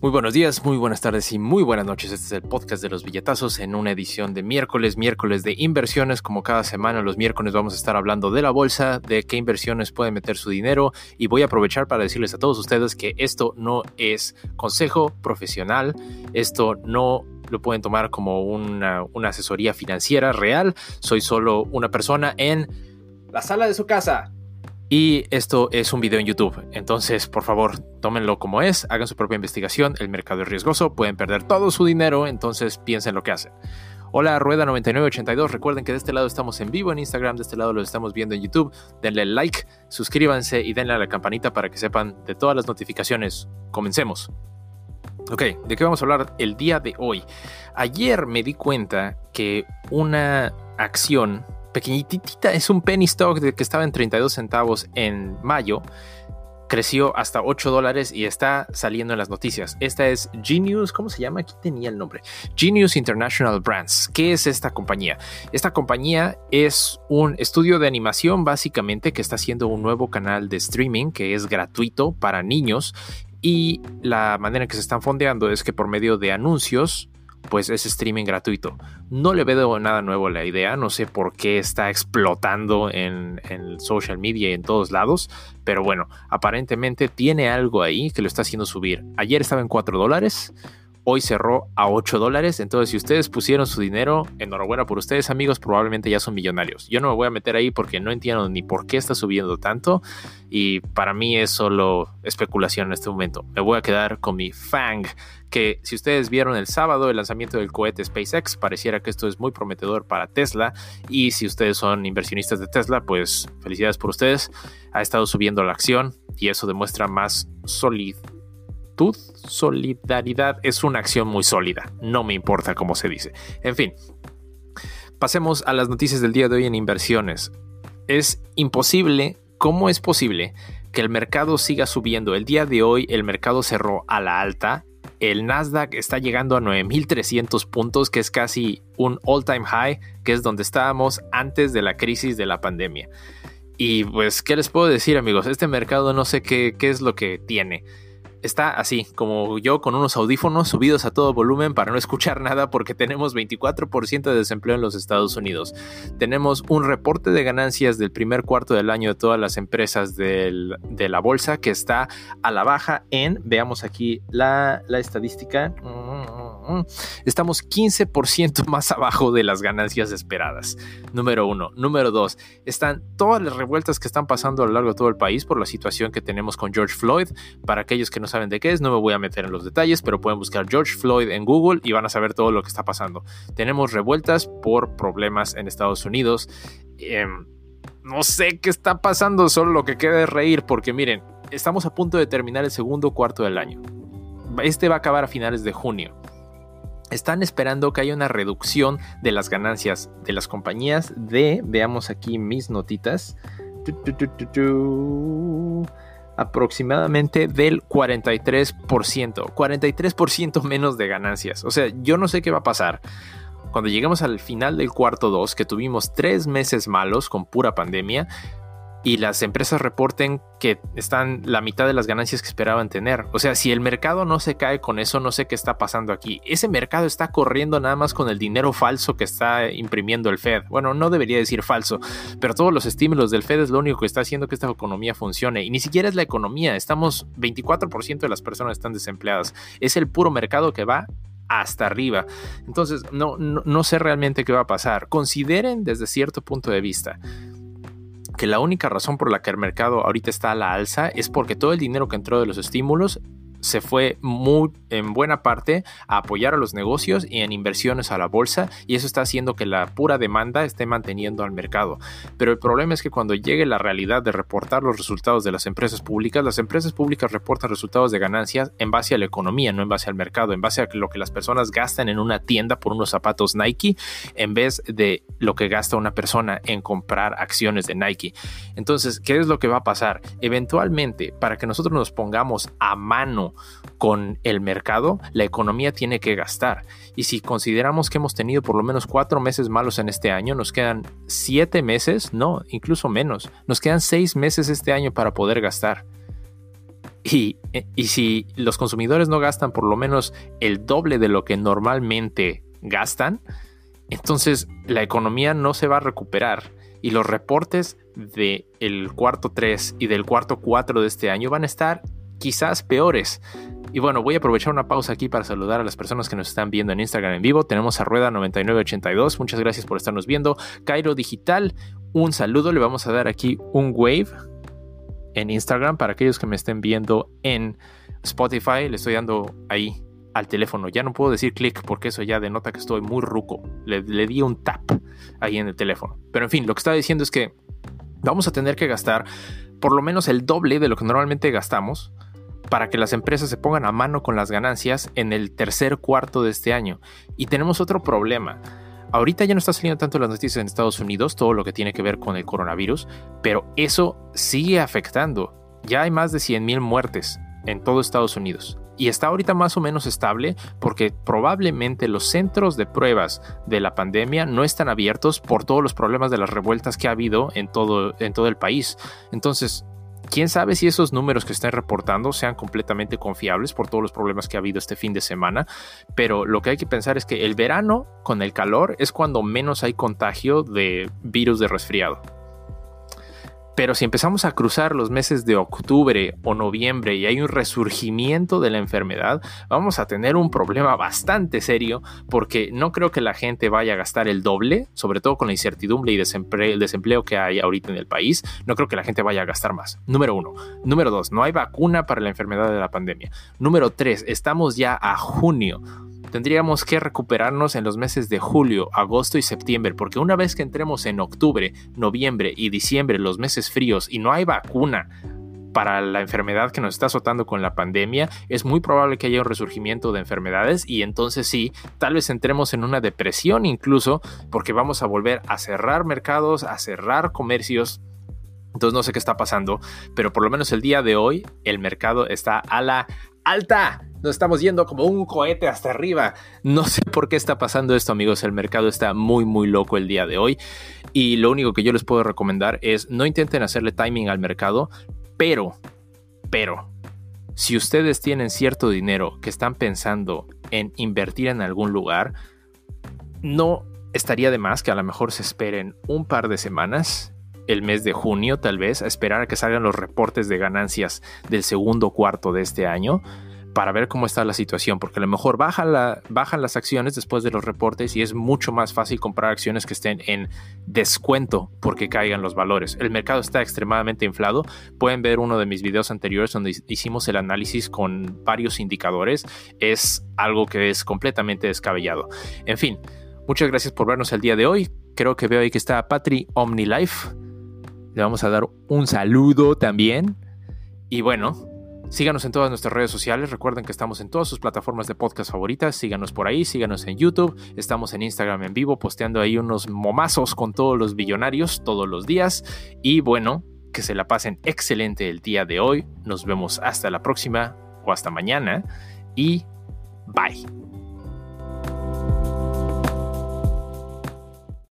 Muy buenos días, muy buenas tardes y muy buenas noches. Este es el podcast de los billetazos en una edición de miércoles, miércoles de inversiones. Como cada semana, los miércoles vamos a estar hablando de la bolsa, de qué inversiones pueden meter su dinero y voy a aprovechar para decirles a todos ustedes que esto no es consejo profesional, esto no lo pueden tomar como una asesoría financiera real. Soy solo una persona en la sala de su casa y esto es un video en YouTube, entonces por favor tómenlo como es, hagan su propia investigación, el mercado es riesgoso, pueden perder todo su dinero, entonces piensen lo que hacen. Hola Rueda9982, recuerden que de este lado estamos en vivo en Instagram, de este lado lo estamos viendo en YouTube, denle like, suscríbanse y denle a la campanita para que sepan de todas las notificaciones. Comencemos. Ok, ¿de qué vamos a hablar el día de hoy? Ayer me di cuenta que una acción pequeñitita, es un penny stock de que estaba en 32 centavos en mayo, creció hasta 8 dólares y está saliendo en las noticias. Esta es Genius, ¿cómo se llama? Aquí tenía el nombre. Genius International Brands. ¿Qué es esta compañía? Esta compañía es un estudio de animación básicamente que está haciendo un nuevo canal de streaming que es gratuito para niños y la manera en que se están fondeando es que por medio de anuncios pues es streaming gratuito. No le veo nada nuevo a la idea, no sé por qué está explotando en, social media y en todos lados, pero bueno, aparentemente tiene algo ahí que lo está haciendo subir. Ayer estaba en 4 dólares, hoy cerró a 8 dólares. Entonces, si ustedes pusieron su dinero, enhorabuena por ustedes, amigos, probablemente ya son millonarios. Yo no me voy a meter ahí porque no entiendo ni por qué está subiendo tanto. Y para mí es solo especulación en este momento. Me voy a quedar con mi FANG, que si ustedes vieron el sábado el lanzamiento del cohete SpaceX, pareciera que esto es muy prometedor para Tesla. Y si ustedes son inversionistas de Tesla, pues felicidades por ustedes. Ha estado subiendo la acción y eso demuestra más solidez solidaridad es una acción muy sólida. No me importa cómo se dice. En fin, pasemos a las noticias del día de hoy en inversiones. Es imposible, ¿cómo es posible que el mercado siga subiendo? El día de hoy el mercado cerró a la alta. El Nasdaq está llegando a 9.300 puntos, que es casi un all-time high, que es donde estábamos antes de la crisis de la pandemia. Y pues, ¿qué les puedo decir amigos? Este mercado no sé qué, qué es lo que tiene está así, como yo con unos audífonos subidos a todo volumen para no escuchar nada porque tenemos 24% de desempleo en los Estados Unidos. Tenemos un reporte de ganancias del primer cuarto del año de todas las empresas de la bolsa que está a la baja en, veamos aquí la, la estadística. Estamos 15% más abajo de las ganancias esperadas. Número uno. Número dos, están todas las revueltas que están pasando a lo largo de todo el país por la situación que tenemos con George Floyd. Para aquellos que no saben de qué es, no me voy a meter en los detalles, pero pueden buscar George Floyd en Google y van a saber todo lo que está pasando. Tenemos revueltas por problemas en Estados Unidos. Em, no sé qué está pasando, solo lo que queda es reír, porque miren, estamos a punto de terminar el segundo cuarto del año. Este va a acabar a finales de junio están esperando que haya una reducción de las ganancias de las compañías de, veamos aquí mis notitas, aproximadamente del 43%, 43% menos de ganancias. O sea, yo no sé qué va a pasar. Cuando lleguemos al final del cuarto 2, que tuvimos tres meses malos con pura pandemia, y las empresas reporten que están la mitad de las ganancias que esperaban tener. O sea, si el mercado no se cae con eso, no sé qué está pasando aquí. Ese mercado está corriendo nada más con el dinero falso que está imprimiendo el Fed. Bueno, no debería decir falso, pero todos los estímulos del Fed es lo único que está haciendo que esta economía funcione. Y ni siquiera es la economía, estamos 24% de las personas están desempleadas. Es el puro mercado que va hasta arriba. Entonces, no, no, no sé realmente qué va a pasar. Consideren desde cierto punto de vista que la única razón por la que el mercado ahorita está a la alza es porque todo el dinero que entró de los estímulos se fue muy en buena parte a apoyar a los negocios y en inversiones a la bolsa y eso está haciendo que la pura demanda esté manteniendo al mercado. Pero el problema es que cuando llegue la realidad de reportar los resultados de las empresas públicas, las empresas públicas reportan resultados de ganancias en base a la economía, no en base al mercado, en base a lo que las personas gastan en una tienda por unos zapatos Nike en vez de lo que gasta una persona en comprar acciones de Nike. Entonces, ¿qué es lo que va a pasar? Eventualmente, para que nosotros nos pongamos a mano con el mercado, la economía tiene que gastar. Y si consideramos que hemos tenido por lo menos cuatro meses malos en este año, nos quedan siete meses, no, incluso menos, nos quedan seis meses este año para poder gastar. Y, y si los consumidores no gastan por lo menos el doble de lo que normalmente gastan, entonces la economía no se va a recuperar y los reportes del el cuarto 3 y del cuarto 4 de este año van a estar quizás peores. Y bueno, voy a aprovechar una pausa aquí para saludar a las personas que nos están viendo en Instagram en vivo. Tenemos a Rueda9982, muchas gracias por estarnos viendo. Cairo Digital, un saludo, le vamos a dar aquí un wave en Instagram para aquellos que me estén viendo en Spotify. Le estoy dando ahí al teléfono. Ya no puedo decir clic porque eso ya denota que estoy muy ruco. Le, le di un tap ahí en el teléfono. Pero en fin, lo que estaba diciendo es que vamos a tener que gastar por lo menos el doble de lo que normalmente gastamos para que las empresas se pongan a mano con las ganancias en el tercer cuarto de este año. Y tenemos otro problema. Ahorita ya no está saliendo tanto las noticias en Estados Unidos, todo lo que tiene que ver con el coronavirus, pero eso sigue afectando. Ya hay más de 100.000 muertes en todo Estados Unidos. Y está ahorita más o menos estable porque probablemente los centros de pruebas de la pandemia no están abiertos por todos los problemas de las revueltas que ha habido en todo, en todo el país. Entonces, quién sabe si esos números que están reportando sean completamente confiables por todos los problemas que ha habido este fin de semana, pero lo que hay que pensar es que el verano con el calor es cuando menos hay contagio de virus de resfriado. Pero si empezamos a cruzar los meses de octubre o noviembre y hay un resurgimiento de la enfermedad, vamos a tener un problema bastante serio porque no creo que la gente vaya a gastar el doble, sobre todo con la incertidumbre y el desempleo que hay ahorita en el país, no creo que la gente vaya a gastar más. Número uno. Número dos, no hay vacuna para la enfermedad de la pandemia. Número tres, estamos ya a junio tendríamos que recuperarnos en los meses de julio, agosto y septiembre, porque una vez que entremos en octubre, noviembre y diciembre, los meses fríos, y no hay vacuna para la enfermedad que nos está azotando con la pandemia, es muy probable que haya un resurgimiento de enfermedades y entonces sí, tal vez entremos en una depresión incluso, porque vamos a volver a cerrar mercados, a cerrar comercios. Entonces no sé qué está pasando, pero por lo menos el día de hoy el mercado está a la alta. Nos estamos yendo como un cohete hasta arriba. No sé por qué está pasando esto, amigos. El mercado está muy, muy loco el día de hoy. Y lo único que yo les puedo recomendar es no intenten hacerle timing al mercado, pero, pero, si ustedes tienen cierto dinero que están pensando en invertir en algún lugar, no estaría de más que a lo mejor se esperen un par de semanas el mes de junio, tal vez, a esperar a que salgan los reportes de ganancias del segundo cuarto de este año para ver cómo está la situación, porque a lo mejor bajan, la, bajan las acciones después de los reportes y es mucho más fácil comprar acciones que estén en descuento porque caigan los valores. El mercado está extremadamente inflado. Pueden ver uno de mis videos anteriores donde hicimos el análisis con varios indicadores. Es algo que es completamente descabellado. En fin, muchas gracias por vernos el día de hoy. Creo que veo ahí que está Patri OmniLife. Le vamos a dar un saludo también. Y bueno, síganos en todas nuestras redes sociales. Recuerden que estamos en todas sus plataformas de podcast favoritas. Síganos por ahí, síganos en YouTube. Estamos en Instagram en vivo, posteando ahí unos momazos con todos los billonarios todos los días. Y bueno, que se la pasen excelente el día de hoy. Nos vemos hasta la próxima o hasta mañana. Y bye.